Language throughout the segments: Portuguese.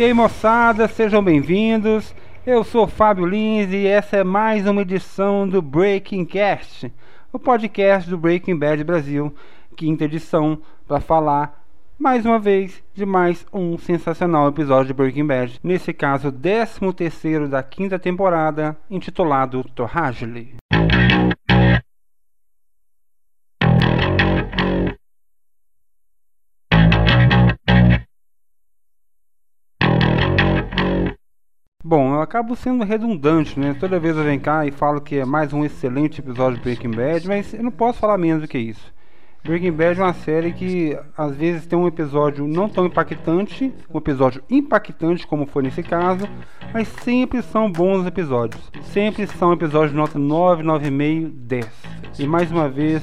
E aí moçada, sejam bem-vindos. Eu sou Fábio Lins e essa é mais uma edição do Breaking Cast, o podcast do Breaking Bad Brasil, quinta edição, para falar mais uma vez de mais um sensacional episódio de Breaking Bad. Nesse caso, 13 terceiro da quinta temporada, intitulado Torragely. Bom, eu acabo sendo redundante, né? Toda vez eu venho cá e falo que é mais um excelente episódio de Breaking Bad, mas eu não posso falar menos do que isso. Breaking Bad é uma série que às vezes tem um episódio não tão impactante, um episódio impactante como foi nesse caso, mas sempre são bons episódios. Sempre são episódios de nota 9, 9,5, 10. E mais uma vez,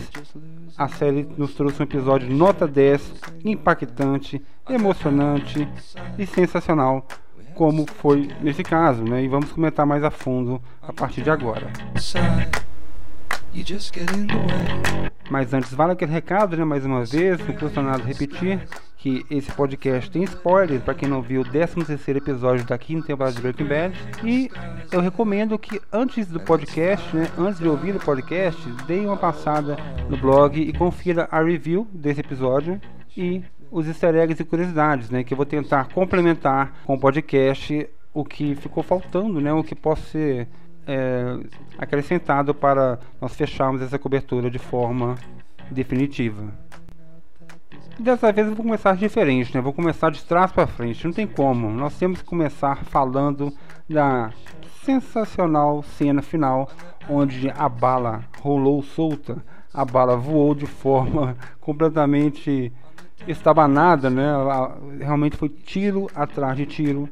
a série nos trouxe um episódio nota 10, impactante, emocionante e sensacional como foi nesse caso, né? E vamos comentar mais a fundo a partir de agora. Mas antes, vale aquele recado, né? Mais uma vez, não custa nada repetir que esse podcast tem spoiler para quem não viu o 16 episódio da quinta temporada de Breaking Bad. E eu recomendo que antes do podcast, né? Antes de ouvir o podcast, dê uma passada no blog e confira a review desse episódio. E os easter eggs e curiosidades, né? Que eu vou tentar complementar com o podcast o que ficou faltando, né? O que possa ser é, acrescentado para nós fecharmos essa cobertura de forma definitiva. Dessa vez eu vou começar diferente, né? Vou começar de trás para frente, não tem como. Nós temos que começar falando da sensacional cena final onde a bala rolou solta, a bala voou de forma completamente estabanada, né? Realmente foi tiro atrás de tiro.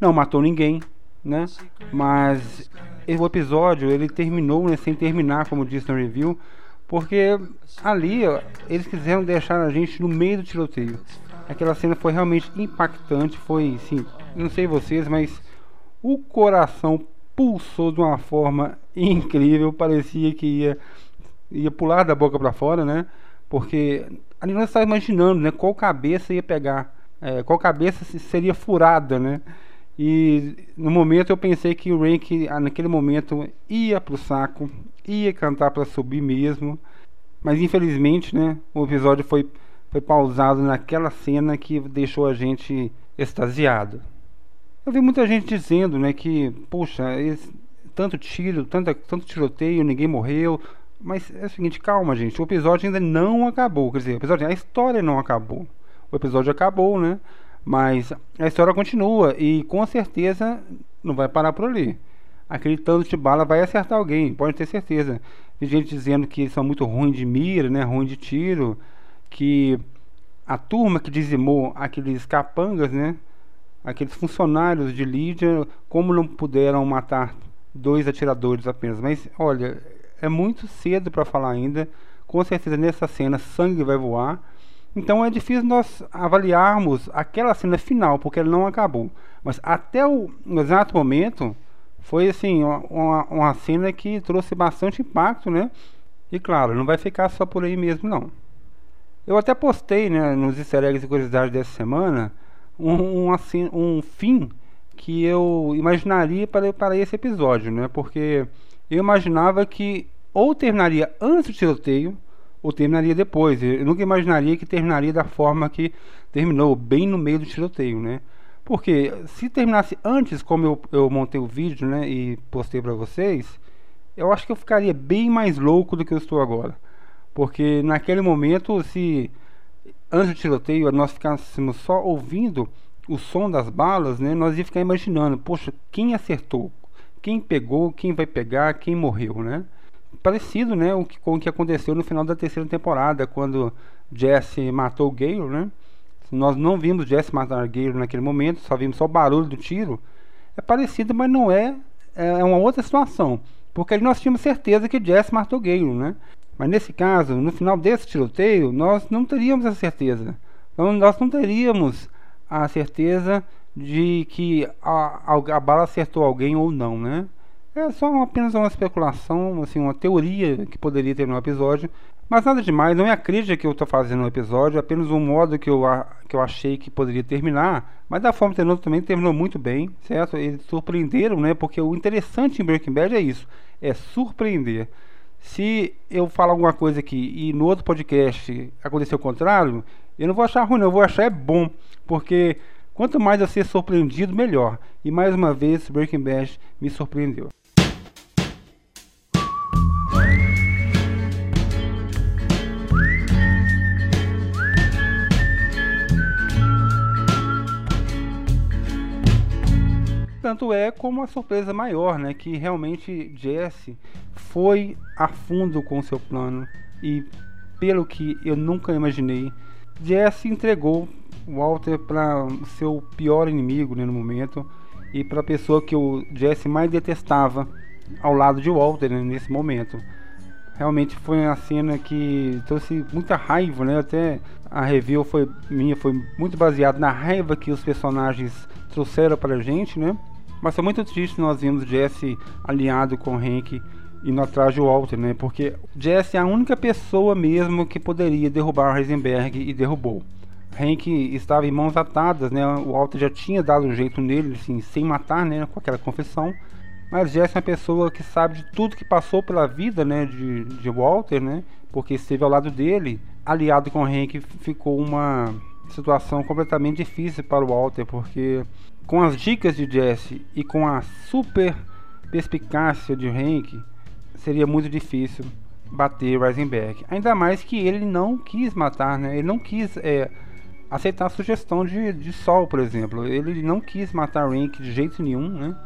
Não matou ninguém, né? Mas o episódio ele terminou né, sem terminar, como disse no review, porque ali ó, eles quiseram deixar a gente no meio do tiroteio. Aquela cena foi realmente impactante, foi sim, não sei vocês, mas o coração pulsou de uma forma incrível, parecia que ia ia pular da boca para fora, né? Porque ali nós estávamos imaginando, né, qual cabeça ia pegar, é, qual cabeça seria furada, né? E no momento eu pensei que o Rank ah, naquele momento ia pro saco, ia cantar para subir mesmo, mas infelizmente, né, o episódio foi foi pausado naquela cena que deixou a gente extasiado. Eu vi muita gente dizendo, né, que, puxa, esse, tanto tiro, tanto, tanto tiroteio, ninguém morreu, mas é o seguinte, calma, gente. O episódio ainda não acabou. Quer dizer, o episódio, a história não acabou. O episódio acabou, né? Mas a história continua e com certeza não vai parar por ali. Aquele tanto de bala vai acertar alguém, pode ter certeza. Tem gente dizendo que eles são muito ruins de mira, né? Ruim de tiro. Que a turma que dizimou aqueles capangas, né? Aqueles funcionários de Lídia, como não puderam matar dois atiradores apenas. Mas olha, é muito cedo para falar ainda. Com certeza nessa cena sangue vai voar. Então é difícil nós avaliarmos aquela cena final, porque ela não acabou. Mas até o exato momento foi assim uma, uma cena que trouxe bastante impacto, né? E claro, não vai ficar só por aí mesmo não. Eu até postei né, nos easter eggs e curiosidades dessa semana um, um, assim, um fim que eu imaginaria para, para esse episódio, né? Porque eu imaginava que ou terminaria antes do tiroteio ou terminaria depois. Eu nunca imaginaria que terminaria da forma que terminou, bem no meio do tiroteio, né? Porque se terminasse antes, como eu, eu montei o vídeo, né, e postei para vocês, eu acho que eu ficaria bem mais louco do que eu estou agora. Porque naquele momento, se antes do tiroteio nós ficássemos só ouvindo o som das balas, né, nós ia ficar imaginando, poxa, quem acertou? Quem pegou, quem vai pegar, quem morreu, né? Parecido, né, o que, com o que aconteceu no final da terceira temporada, quando Jesse matou o Gale, né? Nós não vimos Jesse matar Gale naquele momento, só vimos só o barulho do tiro. É parecido, mas não é, é uma outra situação, porque ali nós tínhamos certeza que Jesse matou Gale, né? Mas nesse caso, no final desse tiroteio, nós não teríamos essa certeza. Então, nós não teríamos a certeza de que a, a, bala acertou alguém ou não, né? É só uma, apenas uma especulação, assim, uma teoria que poderia ter no episódio, Mas nada demais, não é a crítica que eu estou fazendo no episódio, apenas um modo que eu, que eu achei que poderia terminar, mas da forma que terminou também terminou muito bem, certo? Eles surpreenderam, né? Porque o interessante em Breaking Bad é isso, é surpreender. Se eu falar alguma coisa aqui e no outro podcast acontecer o contrário, eu não vou achar ruim, não, eu vou achar é bom, porque quanto mais eu ser surpreendido, melhor. E mais uma vez, Breaking Bad me surpreendeu. Tanto é como a surpresa maior, né? Que realmente Jesse foi a fundo com seu plano e pelo que eu nunca imaginei, Jesse entregou Walter para o seu pior inimigo né, no momento e para a pessoa que o Jesse mais detestava ao lado de Walter né, nesse momento. Realmente foi uma cena que trouxe muita raiva, né? Até a review foi minha foi muito baseada na raiva que os personagens trouxeram para a gente, né? Mas foi muito triste nós vimos Jesse alinhado com Hank indo atrás de Walter, né? Porque Jesse é a única pessoa mesmo que poderia derrubar o Heisenberg e derrubou. Hank estava em mãos atadas, né? O Walter já tinha dado um jeito nele, assim, sem matar, né? Com aquela confissão. Mas Jesse é uma pessoa que sabe de tudo que passou pela vida, né? De, de Walter, né? Porque esteve ao lado dele, aliado com Hank, ficou uma situação completamente difícil para o Walter, porque com as dicas de Jesse e com a super perspicácia de Hank, seria muito difícil bater Reisenberg. Ainda mais que ele não quis matar, né? Ele não quis é, aceitar a sugestão de, de Sol, por exemplo. Ele não quis matar Rank de jeito nenhum, né?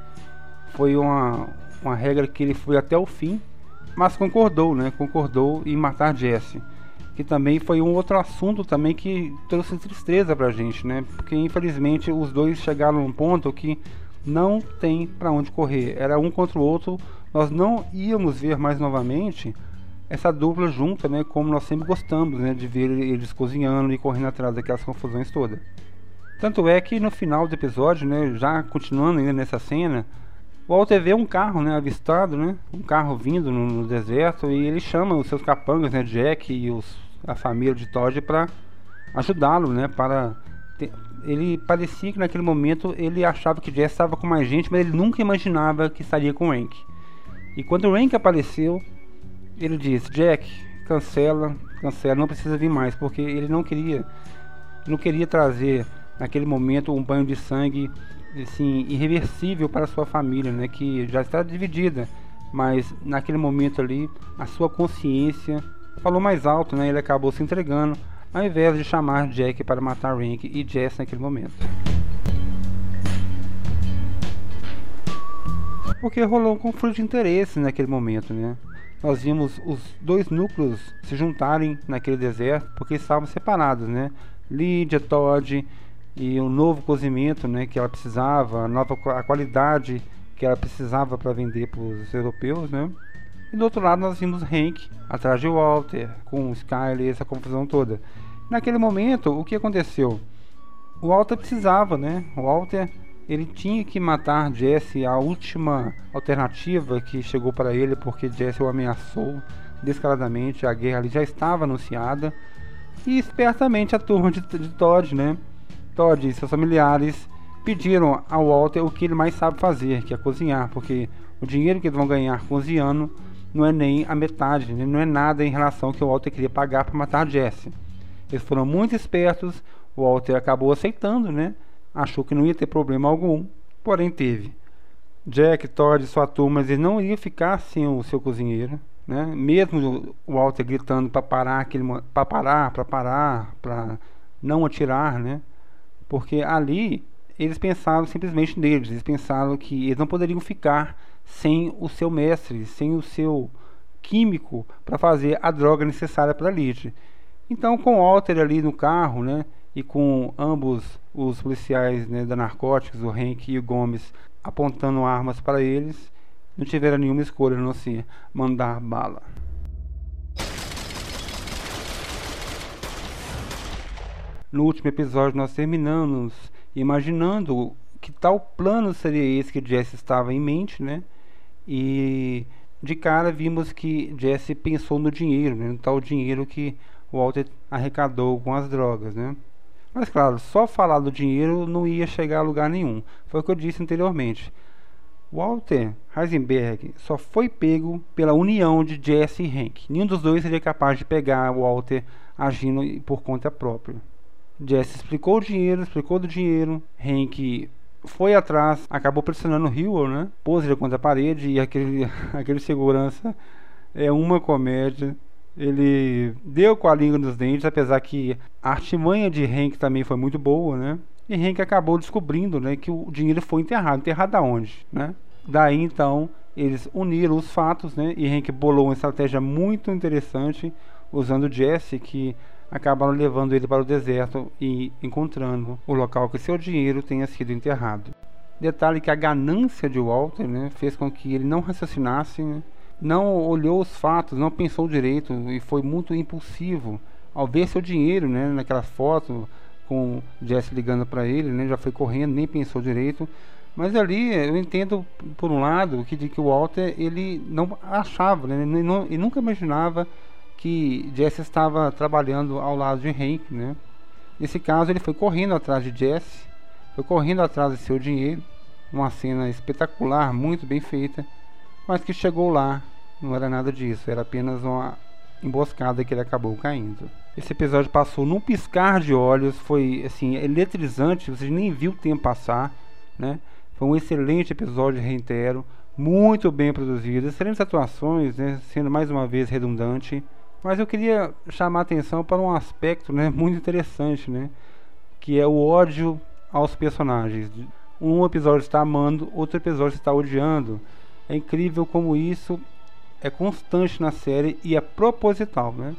Foi uma, uma regra que ele foi até o fim, mas concordou, né? Concordou em matar Jesse que também foi um outro assunto também que trouxe tristeza pra gente, né? Porque infelizmente os dois chegaram num ponto que não tem para onde correr. Era um contra o outro. Nós não íamos ver mais novamente essa dupla junta, né? Como nós sempre gostamos, né? De ver eles cozinhando e correndo atrás daquelas confusões todas. Tanto é que no final do episódio, né? Já continuando ainda nessa cena, o Walter vê um carro, né, avistado, né, um carro vindo no, no deserto e ele chama os seus capangas, né, Jack e os, a família de Todd para ajudá-lo, né, para ter, ele parecia que naquele momento ele achava que Jess estava com mais gente, mas ele nunca imaginava que estaria com o Hank. E quando o Hank apareceu, ele disse: Jack, cancela, cancela, não precisa vir mais, porque ele não queria, não queria trazer naquele momento um banho de sangue assim, irreversível para sua família, né, que já está dividida, mas naquele momento ali a sua consciência falou mais alto, né, ele acabou se entregando, ao invés de chamar Jack para matar Rank e Jess naquele momento. Porque rolou um conflito de interesse naquele momento, né? Nós vimos os dois núcleos se juntarem naquele deserto porque estavam separados, né? Lydia, Todd e o novo cozimento né, que ela precisava, a nova a qualidade que ela precisava para vender para os europeus, né? E do outro lado nós vimos Hank atrás de Walter, com Skyler, essa confusão toda. Naquele momento, o que aconteceu? O Walter precisava, né? O Walter ele tinha que matar Jesse, a última alternativa que chegou para ele, porque Jesse o ameaçou descaradamente, a guerra ali já estava anunciada. E espertamente a turma de, de Todd, né? Todd e seus familiares pediram ao Walter o que ele mais sabe fazer, que é cozinhar, porque o dinheiro que eles vão ganhar cozinhando não é nem a metade, né? não é nada em relação ao que o Walter queria pagar para matar Jesse. Eles foram muito espertos, o Walter acabou aceitando, né? Achou que não ia ter problema algum, porém teve. Jack, Todd e sua turma, eles não iam ficar sem o seu cozinheiro, né? Mesmo o Walter gritando para parar, aquele, para parar, para parar, para não atirar, né? Porque ali eles pensaram simplesmente neles, eles pensaram que eles não poderiam ficar sem o seu mestre, sem o seu químico para fazer a droga necessária para Lid. Então, com o Walter ali no carro, né, e com ambos os policiais né, da narcóticos, o Henk e o Gomes, apontando armas para eles, não tiveram nenhuma escolha não ser mandar bala. No último episódio nós terminamos imaginando que tal plano seria esse que Jesse estava em mente, né? E de cara vimos que Jesse pensou no dinheiro, né, no tal dinheiro que Walter arrecadou com as drogas, né? Mas claro, só falar do dinheiro não ia chegar a lugar nenhum. Foi o que eu disse anteriormente. Walter Heisenberg só foi pego pela união de Jesse e Hank. Nenhum dos dois seria capaz de pegar Walter agindo por conta própria. Jesse explicou o dinheiro, explicou do dinheiro. Hank foi atrás, acabou pressionando o Hewell, né? Pôs ele contra a parede e aquele, aquele segurança é uma comédia. Ele deu com a língua nos dentes, apesar que a artimanha de Hank também foi muito boa, né? E Hank acabou descobrindo, né, que o dinheiro foi enterrado. Enterrado aonde, né? Daí então eles uniram os fatos, né? E Hank bolou uma estratégia muito interessante usando Jesse que acabaram levando ele para o deserto e encontrando o local que seu dinheiro tenha sido enterrado. Detalhe que a ganância de Walter né, fez com que ele não raciocinasse, né, não olhou os fatos, não pensou direito e foi muito impulsivo ao ver seu dinheiro né, naquela foto com Jesse ligando para ele, né, já foi correndo, nem pensou direito. Mas ali eu entendo por um lado que de que o Walter ele não achava, né, não, nunca imaginava que Jesse estava trabalhando ao lado de Hank, né? Nesse caso, ele foi correndo atrás de Jesse, foi correndo atrás de seu dinheiro, uma cena espetacular, muito bem feita, mas que chegou lá, não era nada disso, era apenas uma emboscada que ele acabou caindo. Esse episódio passou num piscar de olhos, foi assim eletrizante, você nem viu o tempo passar, né? Foi um excelente episódio, reitero, muito bem produzido, excelentes atuações, né? sendo mais uma vez redundante. Mas eu queria chamar a atenção para um aspecto né, muito interessante, né? Que é o ódio aos personagens. Um episódio está amando, outro episódio está odiando. É incrível como isso é constante na série e é proposital, né?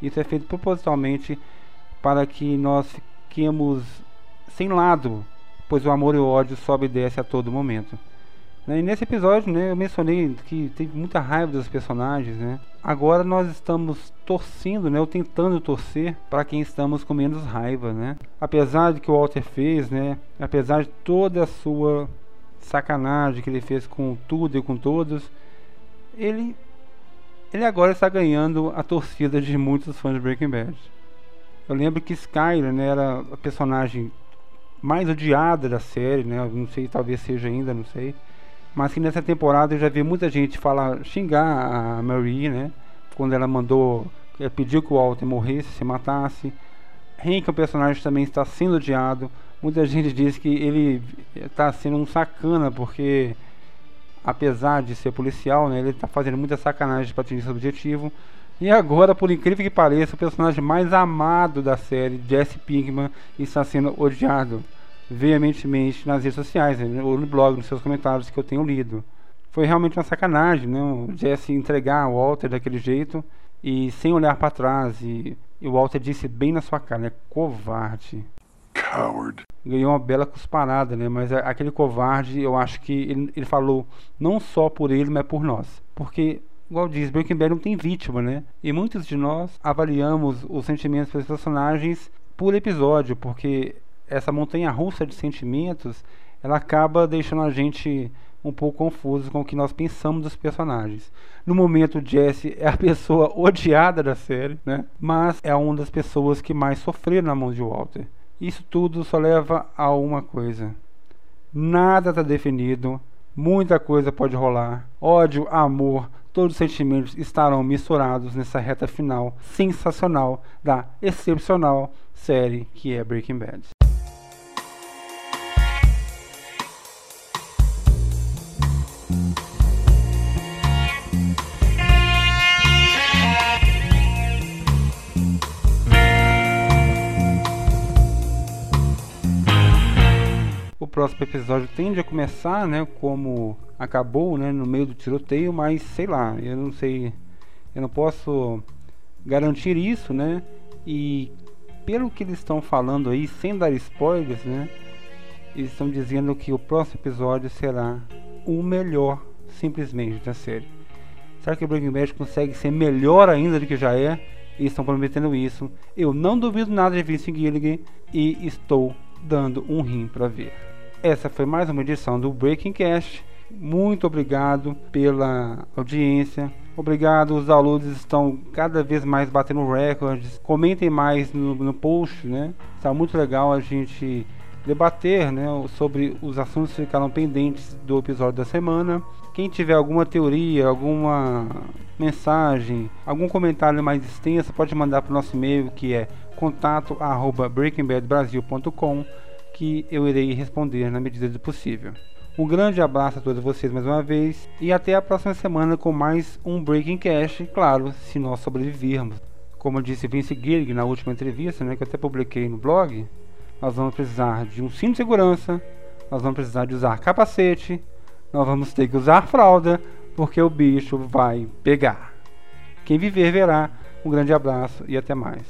Isso é feito propositalmente para que nós fiquemos sem lado, pois o amor e o ódio sobe e desce a todo momento. Né? E nesse episódio, né, eu mencionei que teve muita raiva dos personagens, né? Agora nós estamos torcendo, né, ou tentando torcer para quem estamos com menos raiva, né? Apesar de que o Walter fez, né, apesar de toda a sua sacanagem que ele fez com tudo e com todos, ele ele agora está ganhando a torcida de muitos fãs de Breaking Bad. Eu lembro que Skyler, né, era a personagem mais odiada da série, né? Não sei, talvez seja ainda, não sei. Mas que nessa temporada eu já vi muita gente falar, xingar a Marie, né? Quando ela mandou, ela pediu que o Walter morresse, se matasse. Hank, o personagem, também está sendo odiado. Muita gente diz que ele está sendo um sacana, porque apesar de ser policial, né, ele está fazendo muita sacanagem para atingir seu objetivo. E agora, por incrível que pareça, o personagem mais amado da série, Jesse Pinkman, está sendo odiado veementemente nas redes sociais, né, ou no blog, nos seus comentários que eu tenho lido. Foi realmente uma sacanagem, né? O Jesse entregar o Walter daquele jeito e sem olhar para trás. E, e, o Walter disse bem na sua cara, né? Covarde. Coward. Ganhou uma bela cusparada, né? Mas aquele covarde, eu acho que ele, ele falou não só por ele, mas por nós. Porque igual diz, Breaking Bad não tem vítima, né? E muitos de nós avaliamos os sentimentos dos personagens por episódio, porque essa montanha russa de sentimentos, ela acaba deixando a gente um pouco confuso com o que nós pensamos dos personagens. No momento, Jesse é a pessoa odiada da série, né? Mas é uma das pessoas que mais sofreram na mão de Walter. Isso tudo só leva a uma coisa: nada está definido, muita coisa pode rolar. Ódio, amor, todos os sentimentos estarão misturados nessa reta final sensacional da excepcional série que é Breaking Bad. Próximo episódio tende a começar, né, como acabou, né, no meio do tiroteio, mas sei lá, eu não sei, eu não posso garantir isso, né? E pelo que eles estão falando aí, sem dar spoilers, né? Eles estão dizendo que o próximo episódio será o melhor, simplesmente, da série. Será que o Breaking Bad consegue ser melhor ainda do que já é? Eles estão prometendo isso. Eu não duvido nada de Vince Gilligan e estou dando um rim para ver. Essa foi mais uma edição do Breaking Cast. Muito obrigado pela audiência. Obrigado, os downloads estão cada vez mais batendo recordes. Comentem mais no, no post, né? Está muito legal a gente debater né, sobre os assuntos que ficaram pendentes do episódio da semana. Quem tiver alguma teoria, alguma mensagem, algum comentário mais extenso, pode mandar para o nosso e-mail que é contato@breakingbadbrasil.com que eu irei responder na medida do possível. Um grande abraço a todos vocês mais uma vez e até a próxima semana com mais um Breaking Cash, claro, se nós sobrevivermos. Como disse Vince Gillig na última entrevista, né, que eu até publiquei no blog, nós vamos precisar de um cinto de segurança, nós vamos precisar de usar capacete, nós vamos ter que usar fralda, porque o bicho vai pegar. Quem viver verá. Um grande abraço e até mais.